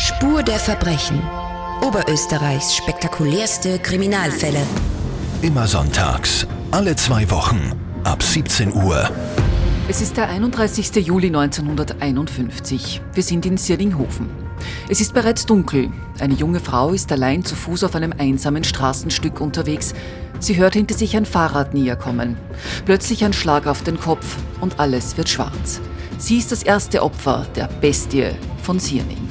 Spur der Verbrechen. Oberösterreichs spektakulärste Kriminalfälle. Immer sonntags, alle zwei Wochen, ab 17 Uhr. Es ist der 31. Juli 1951. Wir sind in Sierlinghofen. Es ist bereits dunkel. Eine junge Frau ist allein zu Fuß auf einem einsamen Straßenstück unterwegs. Sie hört hinter sich ein Fahrrad näher kommen. Plötzlich ein Schlag auf den Kopf und alles wird schwarz. Sie ist das erste Opfer der Bestie von Sierning.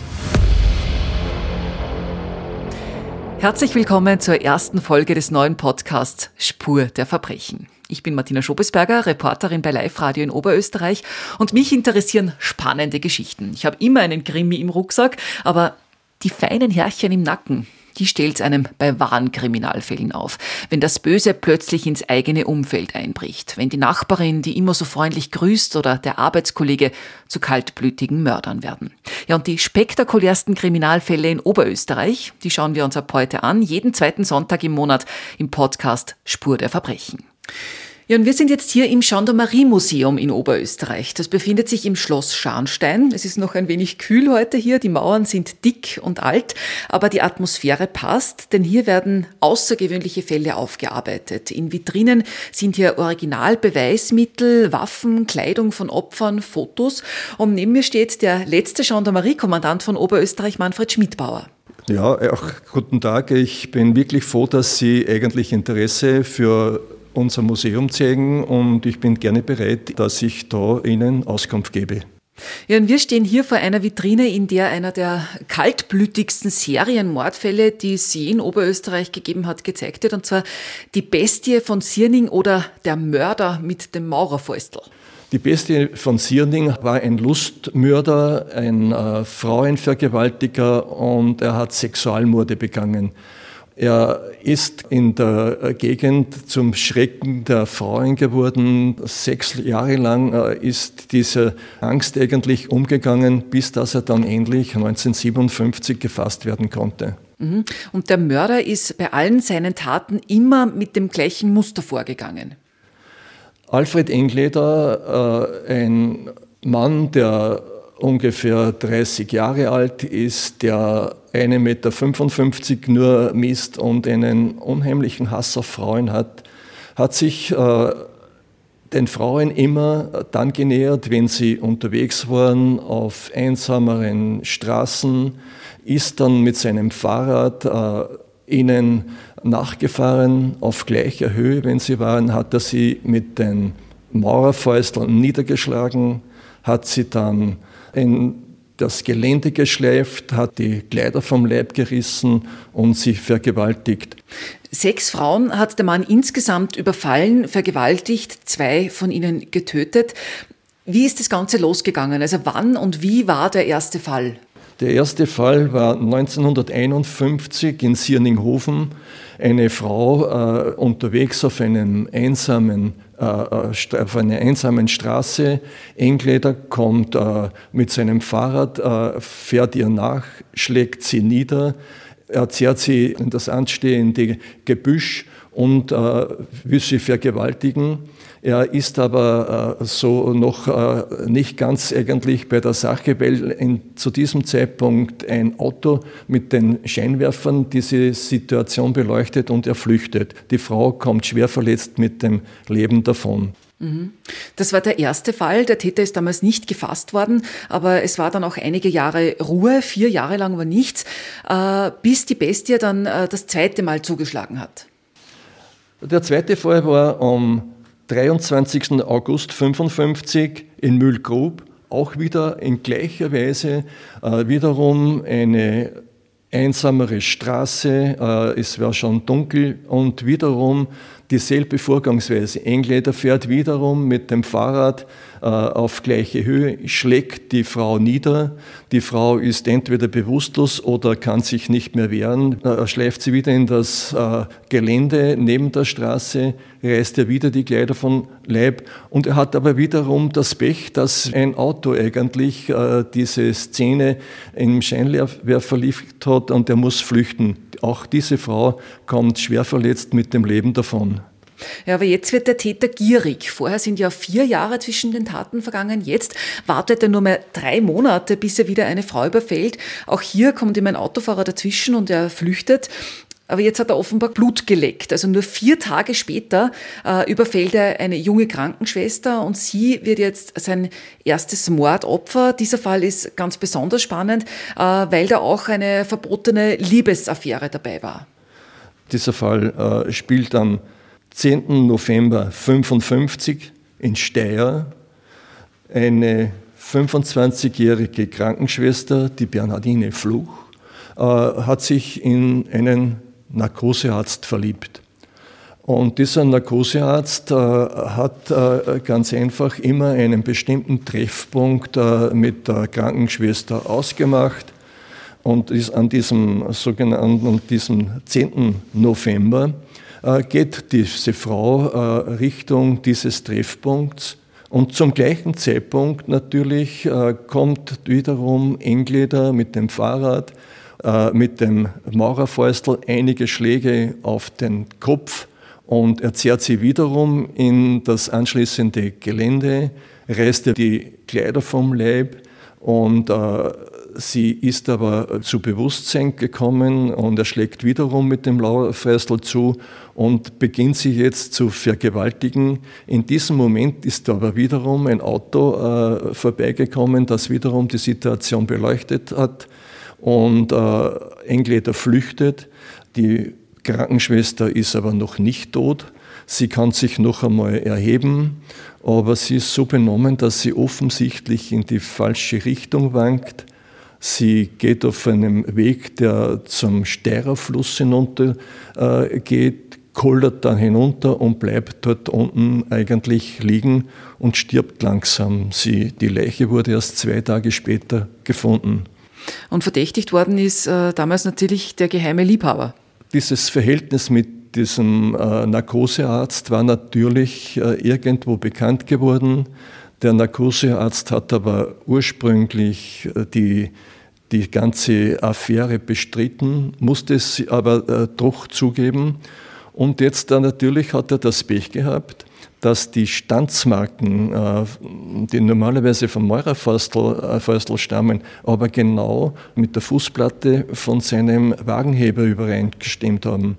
Herzlich willkommen zur ersten Folge des neuen Podcasts Spur der Verbrechen. Ich bin Martina Schobesberger, Reporterin bei Live Radio in Oberösterreich und mich interessieren spannende Geschichten. Ich habe immer einen Krimi im Rucksack, aber die feinen Härchen im Nacken, die stellt einem bei wahren Kriminalfällen auf. Wenn das Böse plötzlich ins eigene Umfeld einbricht, wenn die Nachbarin, die immer so freundlich grüßt, oder der Arbeitskollege zu kaltblütigen Mördern werden. Ja, und die spektakulärsten Kriminalfälle in Oberösterreich, die schauen wir uns ab heute an, jeden zweiten Sonntag im Monat im Podcast Spur der Verbrechen. Ja, und wir sind jetzt hier im Gendarmerie-Museum in Oberösterreich. Das befindet sich im Schloss Scharnstein. Es ist noch ein wenig kühl heute hier. Die Mauern sind dick und alt, aber die Atmosphäre passt, denn hier werden außergewöhnliche Fälle aufgearbeitet. In Vitrinen sind hier Originalbeweismittel, Waffen, Kleidung von Opfern, Fotos. Und neben mir steht der letzte Gendarmerie-Kommandant von Oberösterreich, Manfred Schmidbauer. Ja, auch guten Tag. Ich bin wirklich froh, dass Sie eigentlich Interesse für unser Museum zeigen und ich bin gerne bereit, dass ich da Ihnen Auskunft gebe. Ja, und wir stehen hier vor einer Vitrine, in der einer der kaltblütigsten Serienmordfälle, die es je in Oberösterreich gegeben hat, gezeigt wird. Und zwar die Bestie von Sierning oder der Mörder mit dem Maurerfäustel. Die Bestie von Sierning war ein Lustmörder, ein äh, Frauenvergewaltiger und er hat Sexualmorde begangen. Er ist in der Gegend zum Schrecken der Frauen geworden. Sechs Jahre lang äh, ist diese Angst eigentlich umgegangen, bis dass er dann endlich 1957 gefasst werden konnte. Mhm. Und der Mörder ist bei allen seinen Taten immer mit dem gleichen Muster vorgegangen. Alfred Engleder, äh, ein Mann, der ungefähr 30 Jahre alt ist, der 1,55 Meter nur misst und einen unheimlichen Hass auf Frauen hat, hat sich äh, den Frauen immer dann genähert, wenn sie unterwegs waren auf einsameren Straßen, ist dann mit seinem Fahrrad äh, ihnen nachgefahren auf gleicher Höhe, wenn sie waren, hat er sie mit den Maurerfäusteln niedergeschlagen, hat sie dann in das Gelände geschleift, hat die Kleider vom Leib gerissen und sie vergewaltigt. Sechs Frauen hat der Mann insgesamt überfallen, vergewaltigt, zwei von ihnen getötet. Wie ist das Ganze losgegangen? Also wann und wie war der erste Fall? Der erste Fall war 1951 in Sierningshofen. Eine Frau äh, unterwegs auf einem einsamen auf einer einsamen Straße. Engleder kommt äh, mit seinem Fahrrad, fährt ihr nach, schlägt sie nieder, er zerrt sie in das anstehende Gebüsch und will sie vergewaltigen. Er ist aber äh, so noch äh, nicht ganz eigentlich bei der Sache, weil in, zu diesem Zeitpunkt ein Auto mit den Scheinwerfern diese Situation beleuchtet und er flüchtet. Die Frau kommt schwer verletzt mit dem Leben davon. Mhm. Das war der erste Fall. Der Täter ist damals nicht gefasst worden, aber es war dann auch einige Jahre Ruhe. Vier Jahre lang war nichts, äh, bis die Bestie dann das zweite Mal zugeschlagen hat. Der zweite Fall war am 23. August 55 in Mühlgrub, auch wieder in gleicher Weise, äh, wiederum eine einsamere Straße, äh, es war schon dunkel und wiederum dieselbe Vorgangsweise. Engländer fährt wiederum mit dem Fahrrad äh, auf gleiche Höhe, schlägt die Frau nieder. Die Frau ist entweder bewusstlos oder kann sich nicht mehr wehren. Er schleift sie wieder in das äh, Gelände neben der Straße, reißt er wieder die Kleider von Leib und er hat aber wiederum das Pech, dass ein Auto eigentlich äh, diese Szene im Scheinwerfer liefert hat und er muss flüchten. Auch diese Frau kommt schwer verletzt mit dem Leben davon. Ja, aber jetzt wird der Täter gierig. Vorher sind ja vier Jahre zwischen den Taten vergangen. Jetzt wartet er nur mehr drei Monate, bis er wieder eine Frau überfällt. Auch hier kommt ihm ein Autofahrer dazwischen und er flüchtet. Aber jetzt hat er offenbar Blut geleckt. Also nur vier Tage später äh, überfällt er eine junge Krankenschwester und sie wird jetzt sein erstes Mordopfer. Dieser Fall ist ganz besonders spannend, äh, weil da auch eine verbotene Liebesaffäre dabei war. Dieser Fall äh, spielt am 10. November 1955 in Steyr. Eine 25-jährige Krankenschwester, die Bernhardine Fluch, äh, hat sich in einen Narkosearzt verliebt. Und dieser Narkosearzt äh, hat äh, ganz einfach immer einen bestimmten Treffpunkt äh, mit der Krankenschwester ausgemacht und ist an diesem sogenannten diesem 10. November äh, geht diese Frau äh, Richtung dieses Treffpunkts und zum gleichen Zeitpunkt natürlich äh, kommt wiederum Engleder mit dem Fahrrad äh, mit dem Maurerfäustel einige Schläge auf den Kopf und er zerrt sie wiederum in das anschließende Gelände, reißt ihr die Kleider vom Leib und äh, sie ist aber zu Bewusstsein gekommen und er schlägt wiederum mit dem Maurerfäustel zu und beginnt sie jetzt zu vergewaltigen. In diesem Moment ist aber wiederum ein Auto äh, vorbeigekommen, das wiederum die Situation beleuchtet hat und äh, Engleder flüchtet. Die Krankenschwester ist aber noch nicht tot. Sie kann sich noch einmal erheben, aber sie ist so benommen, dass sie offensichtlich in die falsche Richtung wankt. Sie geht auf einem Weg, der zum Steirerfluss hinunter äh, geht, kullert dann hinunter und bleibt dort unten eigentlich liegen und stirbt langsam. Sie, die Leiche wurde erst zwei Tage später gefunden. Und verdächtigt worden ist äh, damals natürlich der geheime Liebhaber. Dieses Verhältnis mit diesem äh, Narkosearzt war natürlich äh, irgendwo bekannt geworden. Der Narkosearzt hat aber ursprünglich äh, die, die ganze Affäre bestritten, musste es aber äh, doch zugeben. Und jetzt dann natürlich hat er das Pech gehabt, dass die Standsmarken, äh, die normalerweise vom Maurerfäustel stammen, aber genau mit der Fußplatte von seinem Wagenheber übereingestimmt haben.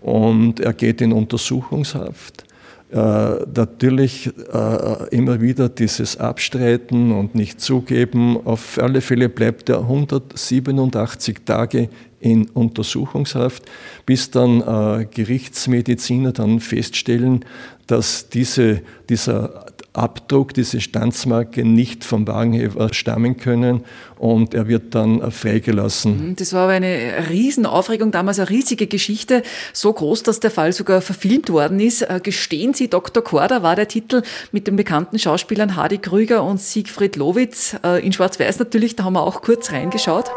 Und er geht in Untersuchungshaft. Äh, natürlich äh, immer wieder dieses Abstreiten und nicht zugeben. Auf alle Fälle bleibt er 187 Tage in Untersuchungshaft, bis dann äh, Gerichtsmediziner dann feststellen, dass diese, dieser Abdruck, diese Standsmarke nicht vom Wagenheber stammen können und er wird dann freigelassen. Mhm, das war aber eine Riesenaufregung, damals eine riesige Geschichte, so groß, dass der Fall sogar verfilmt worden ist. Äh, Gestehen Sie, Dr. Korda war der Titel mit den bekannten Schauspielern Hardy Krüger und Siegfried Lowitz, äh, in Schwarz-Weiß natürlich, da haben wir auch kurz reingeschaut.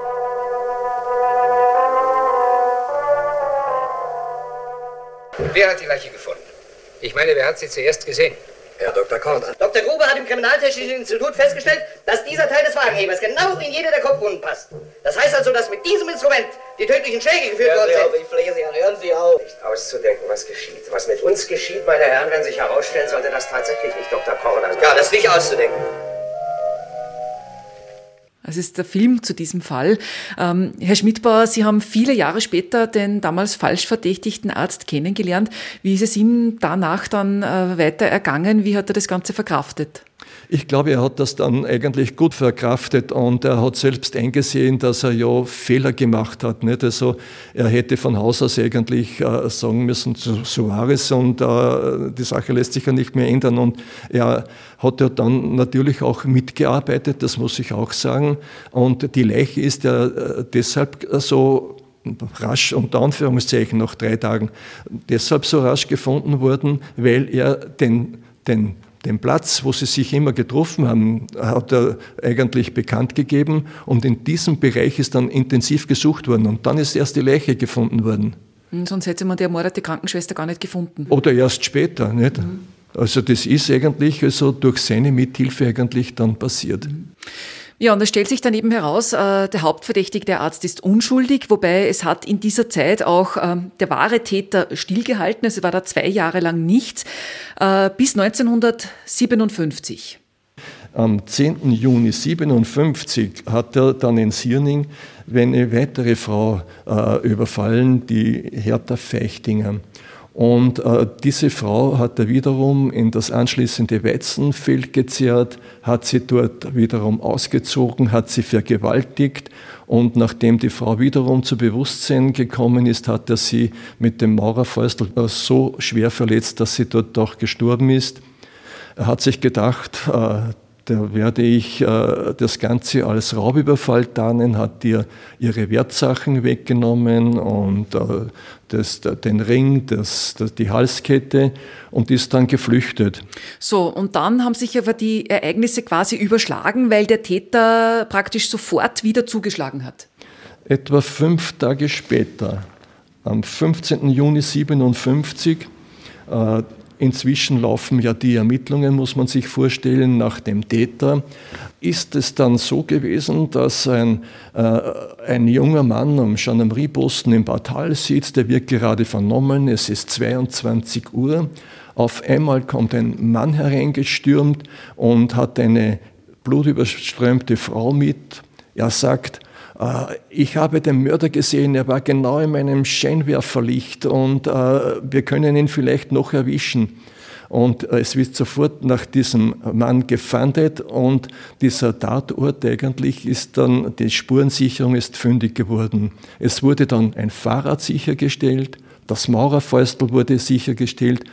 Wer hat die Leiche gefunden? Ich meine, wer hat sie zuerst gesehen? Herr Dr. Korn. Dr. Gruber hat im Kriminaltechnischen Institut festgestellt, dass dieser Teil des Wagenhebers genau in jede der Kopfwunden passt. Das heißt also, dass mit diesem Instrument die tödlichen Schläge geführt Hören worden Sie auf, sind. ich flehe Sie an, hören Sie auf. Nicht auszudenken, was geschieht. Was mit uns geschieht, meine Herren, wenn sich herausstellen sollte, dass tatsächlich nicht Dr. Korn Ja, das ist nicht auszudenken. Es ist der Film zu diesem Fall. Ähm, Herr Schmidbauer, Sie haben viele Jahre später den damals falsch verdächtigten Arzt kennengelernt. Wie ist es ihm danach dann äh, weiter ergangen? Wie hat er das Ganze verkraftet? Ich glaube, er hat das dann eigentlich gut verkraftet und er hat selbst eingesehen, dass er ja Fehler gemacht hat. Nicht? Also er hätte von Haus aus eigentlich äh, sagen müssen zu Suarez und äh, die Sache lässt sich ja nicht mehr ändern. Und er hat ja dann natürlich auch mitgearbeitet, das muss ich auch sagen. Und die Leiche ist ja äh, deshalb so rasch, unter Anführungszeichen, nach drei Tagen, deshalb so rasch gefunden worden, weil er den, den den Platz, wo sie sich immer getroffen haben, hat er eigentlich bekannt gegeben und in diesem Bereich ist dann intensiv gesucht worden und dann ist erst die Leiche gefunden worden. Sonst hätte man die ermordete Krankenschwester gar nicht gefunden. Oder erst später, nicht? Also das ist eigentlich also durch seine Mithilfe eigentlich dann passiert. Ja, und es stellt sich dann eben heraus, äh, der Hauptverdächtige, der Arzt, ist unschuldig, wobei es hat in dieser Zeit auch ähm, der wahre Täter stillgehalten. Es war da zwei Jahre lang nichts, äh, bis 1957. Am 10. Juni 1957 hat er dann in Sierning eine weitere Frau äh, überfallen, die Hertha Feichtinger. Und äh, diese Frau hat er wiederum in das anschließende Weizenfeld gezerrt, hat sie dort wiederum ausgezogen, hat sie vergewaltigt und nachdem die Frau wiederum zu Bewusstsein gekommen ist, hat er sie mit dem Maurerfäustel äh, so schwer verletzt, dass sie dort auch gestorben ist. Er hat sich gedacht, äh, da werde ich äh, das Ganze als Raubüberfall tarnen, hat ihr ihre Wertsachen weggenommen und äh, das, den Ring, das, das, die Halskette und ist dann geflüchtet. So, und dann haben sich aber die Ereignisse quasi überschlagen, weil der Täter praktisch sofort wieder zugeschlagen hat. Etwa fünf Tage später, am 15. Juni 1957, äh, Inzwischen laufen ja die Ermittlungen, muss man sich vorstellen, nach dem Täter. Ist es dann so gewesen, dass ein, äh, ein junger Mann am Gendarmerieposten im Portal sitzt, der wird gerade vernommen, es ist 22 Uhr. Auf einmal kommt ein Mann hereingestürmt und hat eine blutüberströmte Frau mit. Er sagt, ich habe den Mörder gesehen, er war genau in meinem Scheinwerferlicht und äh, wir können ihn vielleicht noch erwischen. Und äh, es wird sofort nach diesem Mann gefahndet und dieser Tatort eigentlich ist dann, die Spurensicherung ist fündig geworden. Es wurde dann ein Fahrrad sichergestellt, das Maurerfäustel wurde sichergestellt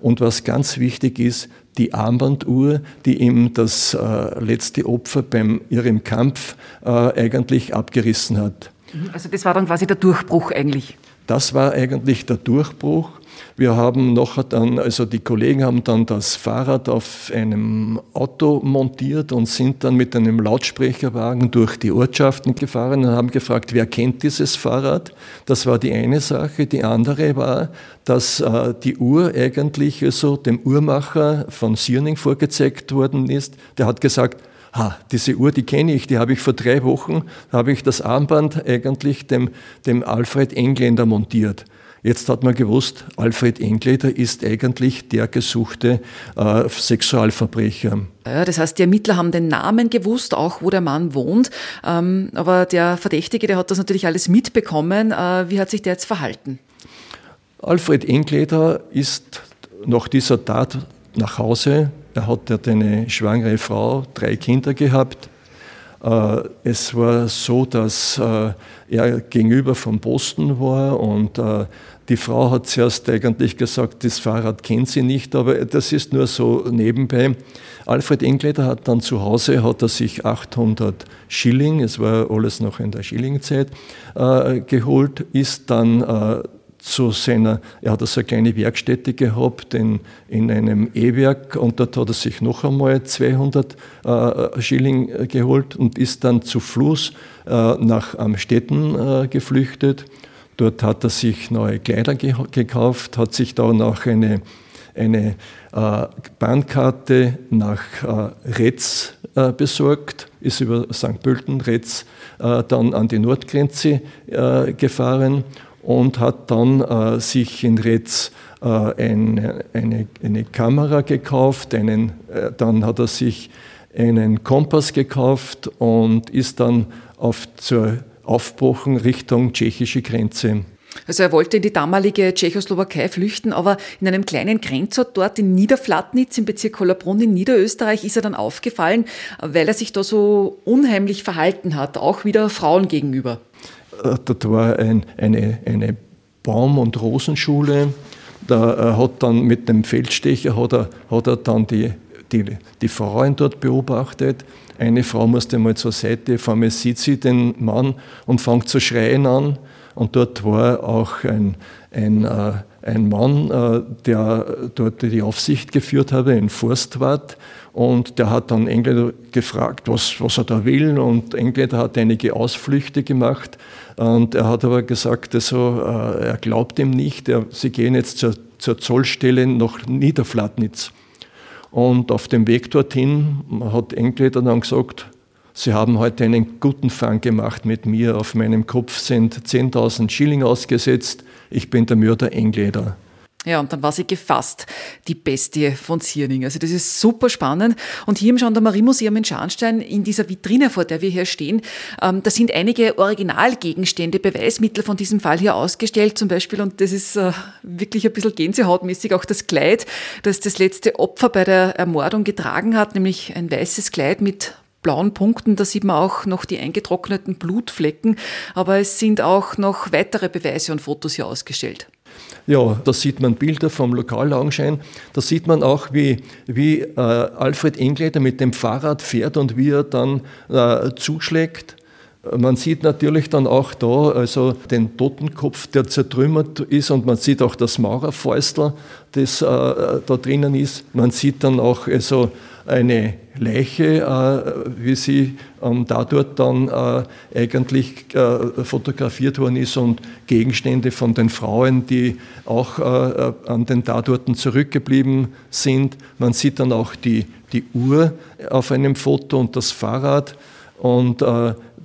und was ganz wichtig ist, die Armbanduhr, die ihm das äh, letzte Opfer beim ihrem Kampf äh, eigentlich abgerissen hat. Mhm. Also das war dann quasi der Durchbruch eigentlich. Das war eigentlich der Durchbruch. Wir haben noch dann, also die Kollegen haben dann das Fahrrad auf einem Auto montiert und sind dann mit einem Lautsprecherwagen durch die Ortschaften gefahren und haben gefragt, wer kennt dieses Fahrrad? Das war die eine Sache. Die andere war, dass äh, die Uhr eigentlich also dem Uhrmacher von Sierning vorgezeigt worden ist. Der hat gesagt, ha, diese Uhr, die kenne ich, die habe ich vor drei Wochen, habe ich das Armband eigentlich dem, dem Alfred Engländer montiert. Jetzt hat man gewusst, Alfred Engleder ist eigentlich der gesuchte äh, Sexualverbrecher. Ja, das heißt, die Ermittler haben den Namen gewusst, auch wo der Mann wohnt. Ähm, aber der Verdächtige, der hat das natürlich alles mitbekommen. Äh, wie hat sich der jetzt verhalten? Alfred Engleder ist nach dieser Tat nach Hause. Er hat eine schwangere Frau, drei Kinder gehabt. Äh, es war so, dass äh, er gegenüber vom Posten war und äh, die Frau hat zuerst eigentlich gesagt, das Fahrrad kennt sie nicht, aber das ist nur so nebenbei. Alfred Engleder hat dann zu Hause, hat er sich 800 Schilling, es war alles noch in der Schillingzeit, äh, geholt, ist dann zu seiner, er hat also eine kleine Werkstätte gehabt in, in einem E-Werk und dort hat er sich noch einmal 200 äh, Schilling äh, geholt und ist dann zu Fluss äh, nach Amstetten äh, geflüchtet. Dort hat er sich neue Kleider ge gekauft, hat sich dann auch eine, eine äh, Bahnkarte nach äh, Retz besorgt, ist über St. Pölten, Retz dann an die Nordgrenze gefahren und hat dann äh, sich in Retz äh, eine, eine, eine, Kamera gekauft, einen, äh, dann hat er sich einen Kompass gekauft und ist dann auf, zur Aufbruchen Richtung tschechische Grenze. Also er wollte in die damalige Tschechoslowakei flüchten, aber in einem kleinen Grenzort dort in Niederflatnitz im Bezirk Hollabrunn in Niederösterreich ist er dann aufgefallen, weil er sich da so unheimlich verhalten hat, auch wieder Frauen gegenüber. Äh, dort war ein, eine, eine Baum- und Rosenschule. Da äh, hat dann mit dem Feldstecher hat er, hat er dann die, die, die Frauen dort beobachtet. Eine Frau musste mal zur Seite, vor mir sieht sie den Mann und fängt zu schreien an. Und dort war auch ein, ein, äh, ein Mann, der dort die Aufsicht geführt hatte, ein Forstwart. Und der hat dann Engländer gefragt, was, was er da will. Und Engländer hat einige Ausflüchte gemacht. Und er hat aber gesagt, also, er glaubt ihm nicht. Er, sie gehen jetzt zur, zur Zollstelle nach Niederflatnitz. Und auf dem Weg dorthin hat Engländer dann gesagt, Sie haben heute einen guten Fang gemacht mit mir. Auf meinem Kopf sind 10.000 Schilling ausgesetzt. Ich bin der Mörder Engleder. Ja, und dann war sie gefasst, die Bestie von Zierning. Also das ist super spannend. Und hier im Gendarmerie-Museum in Scharnstein, in dieser Vitrine, vor der wir hier stehen, ähm, da sind einige Originalgegenstände, Beweismittel von diesem Fall hier ausgestellt. Zum Beispiel, und das ist äh, wirklich ein bisschen gänsehautmäßig, auch das Kleid, das das letzte Opfer bei der Ermordung getragen hat, nämlich ein weißes Kleid mit blauen Punkten, da sieht man auch noch die eingetrockneten Blutflecken, aber es sind auch noch weitere Beweise und Fotos hier ausgestellt. Ja, da sieht man Bilder vom Lokalaugenschein. Da sieht man auch, wie, wie äh, Alfred Engleder mit dem Fahrrad fährt und wie er dann äh, zuschlägt. Man sieht natürlich dann auch da also den Totenkopf, der zertrümmert ist und man sieht auch das Maurerfäustel, das äh, da drinnen ist. Man sieht dann auch also eine Leiche, äh, wie sie ähm, dadurch dann äh, eigentlich äh, fotografiert worden ist und Gegenstände von den Frauen, die auch an den Tatorten zurückgeblieben sind. Man sieht dann auch die, die Uhr auf einem Foto und das Fahrrad und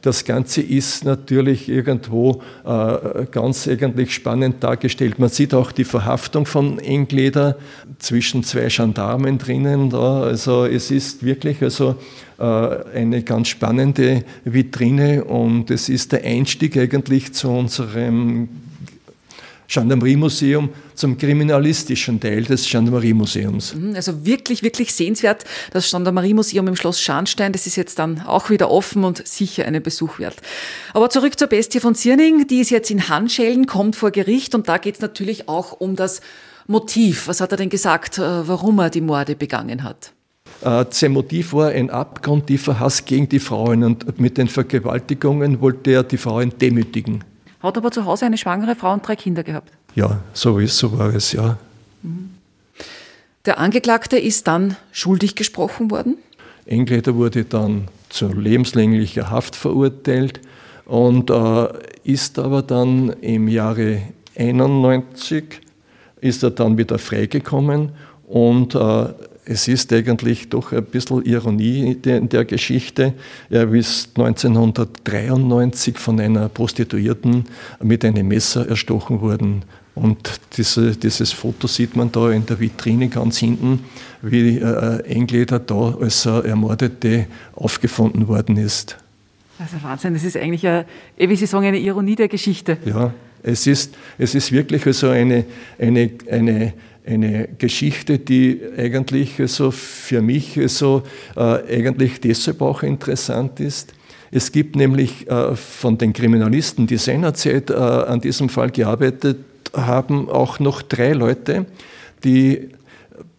das Ganze ist natürlich irgendwo äh, ganz eigentlich spannend dargestellt. Man sieht auch die Verhaftung von Engleder zwischen zwei Gendarmen drinnen. Da. Also es ist wirklich also äh, eine ganz spannende Vitrine und es ist der Einstieg eigentlich zu unserem Gendarmerie-Museum zum kriminalistischen Teil des Gendarmerie-Museums. Mhm, also wirklich, wirklich sehenswert. Das Gendarmerie-Museum im Schloss Scharnstein, das ist jetzt dann auch wieder offen und sicher einen Besuch wert. Aber zurück zur Bestie von Zierning, die ist jetzt in Handschellen, kommt vor Gericht und da geht es natürlich auch um das Motiv. Was hat er denn gesagt, äh, warum er die Morde begangen hat? Äh, sein Motiv war ein abgrundtiefer Hass gegen die Frauen und mit den Vergewaltigungen wollte er die Frauen demütigen. Hat aber zu Hause eine schwangere Frau und drei Kinder gehabt. Ja, so ist, so war es, ja. Mhm. Der Angeklagte ist dann schuldig gesprochen worden? Engleder wurde dann zu lebenslänglicher Haft verurteilt und äh, ist aber dann im Jahre 91 ist er dann wieder freigekommen und äh, es ist eigentlich doch ein bisschen Ironie in der Geschichte. Er ist 1993 von einer Prostituierten mit einem Messer erstochen worden. Und diese, dieses Foto sieht man da in der Vitrine ganz hinten, wie äh, Engleder da als Ermordete aufgefunden worden ist. Also Wahnsinn, das ist eigentlich, eine, wie Sie sagen, eine Ironie der Geschichte. Ja, es ist, es ist wirklich also eine, eine, eine eine Geschichte, die eigentlich so für mich so äh, eigentlich deshalb auch interessant ist. Es gibt nämlich äh, von den Kriminalisten, die seinerzeit äh, an diesem Fall gearbeitet haben, auch noch drei Leute, die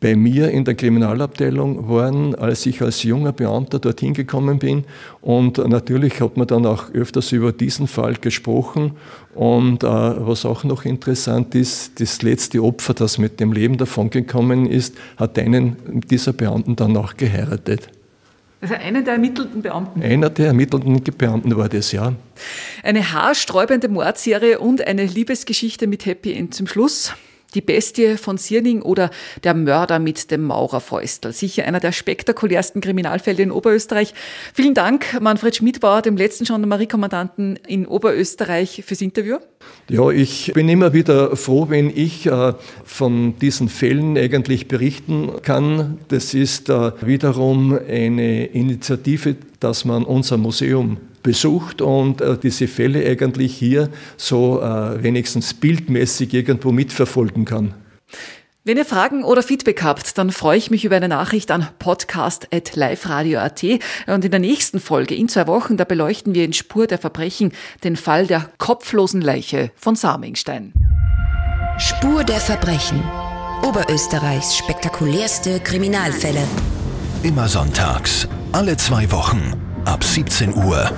bei mir in der Kriminalabteilung waren, als ich als junger Beamter dorthin gekommen bin. Und natürlich hat man dann auch öfters über diesen Fall gesprochen. Und äh, was auch noch interessant ist, das letzte Opfer, das mit dem Leben davongekommen ist, hat einen dieser Beamten dann auch geheiratet. Also einer der ermittelten Beamten? Einer der ermittelten Beamten war das, ja. Eine haarsträubende Mordserie und eine Liebesgeschichte mit Happy End zum Schluss. Die Bestie von Sierning oder Der Mörder mit dem Maurerfäustel. Sicher einer der spektakulärsten Kriminalfälle in Oberösterreich. Vielen Dank, Manfred Schmidbauer, dem letzten Gendarmeriekommandanten in Oberösterreich, fürs Interview. Ja, ich bin immer wieder froh, wenn ich äh, von diesen Fällen eigentlich berichten kann. Das ist äh, wiederum eine Initiative, dass man unser Museum besucht und äh, diese Fälle eigentlich hier so äh, wenigstens bildmäßig irgendwo mitverfolgen kann. Wenn ihr Fragen oder Feedback habt, dann freue ich mich über eine Nachricht an podcast.liferadio.at. Und in der nächsten Folge, in zwei Wochen, da beleuchten wir in Spur der Verbrechen den Fall der kopflosen Leiche von Samingstein. Spur der Verbrechen. Oberösterreichs spektakulärste Kriminalfälle. Immer sonntags, alle zwei Wochen ab 17 Uhr